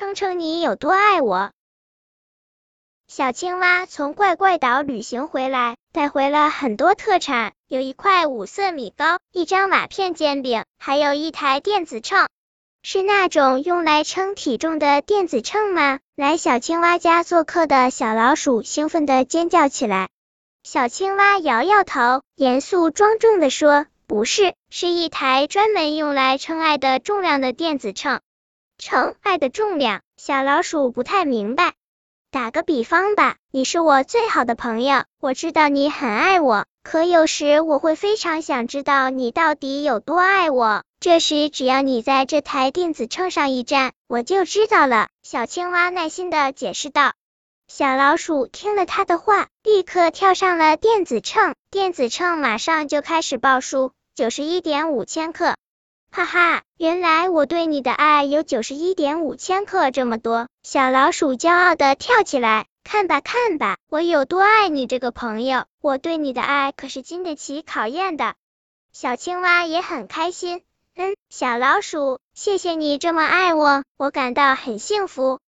称称你有多爱我。小青蛙从怪怪岛旅行回来，带回了很多特产，有一块五色米糕，一张瓦片煎饼，还有一台电子秤，是那种用来称体重的电子秤吗？来小青蛙家做客的小老鼠兴奋地尖叫起来。小青蛙摇摇头，严肃庄重的说：“不是，是一台专门用来称爱的重量的电子秤。称爱的重量？”小老鼠不太明白。打个比方吧，你是我最好的朋友，我知道你很爱我，可有时我会非常想知道你到底有多爱我。这时，只要你在这台电子秤上一站，我就知道了。小青蛙耐心的解释道。小老鼠听了他的话，立刻跳上了电子秤，电子秤马上就开始报数，九十一点五千克。哈哈，原来我对你的爱有九十一点五千克这么多！小老鼠骄傲的跳起来，看吧看吧，我有多爱你这个朋友！我对你的爱可是经得起考验的。小青蛙也很开心，嗯，小老鼠，谢谢你这么爱我，我感到很幸福。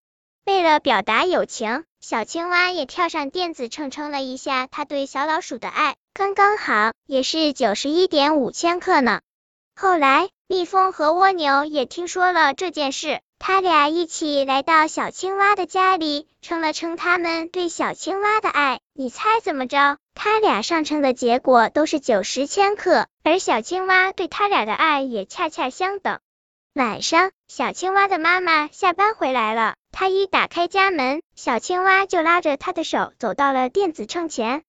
为了表达友情，小青蛙也跳上电子秤称了一下他对小老鼠的爱，刚刚好，也是九十一点五千克呢。后来。蜜蜂和蜗牛也听说了这件事，他俩一起来到小青蛙的家里，称了称他们对小青蛙的爱。你猜怎么着？他俩上称的结果都是九十千克，而小青蛙对他俩的爱也恰恰相等。晚上，小青蛙的妈妈下班回来了，她一打开家门，小青蛙就拉着她的手走到了电子秤前。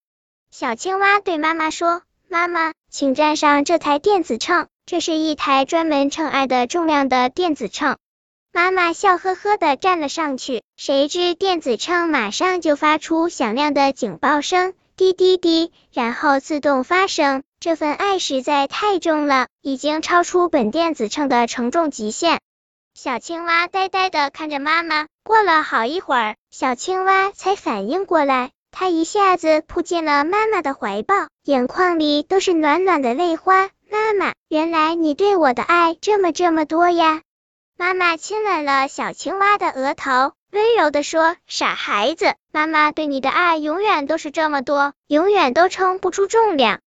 小青蛙对妈妈说：“妈妈，请站上这台电子秤。”这是一台专门称爱的重量的电子秤，妈妈笑呵呵的站了上去，谁知电子秤马上就发出响亮的警报声，滴滴滴，然后自动发声。这份爱实在太重了，已经超出本电子秤的承重极限。小青蛙呆呆的看着妈妈，过了好一会儿，小青蛙才反应过来，它一下子扑进了妈妈的怀抱，眼眶里都是暖暖的泪花。妈妈，原来你对我的爱这么这么多呀！妈妈亲吻了小青蛙的额头，温柔的说：“傻孩子，妈妈对你的爱永远都是这么多，永远都称不出重量。”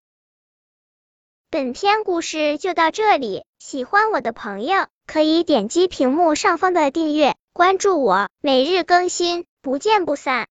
本篇故事就到这里，喜欢我的朋友可以点击屏幕上方的订阅，关注我，每日更新，不见不散。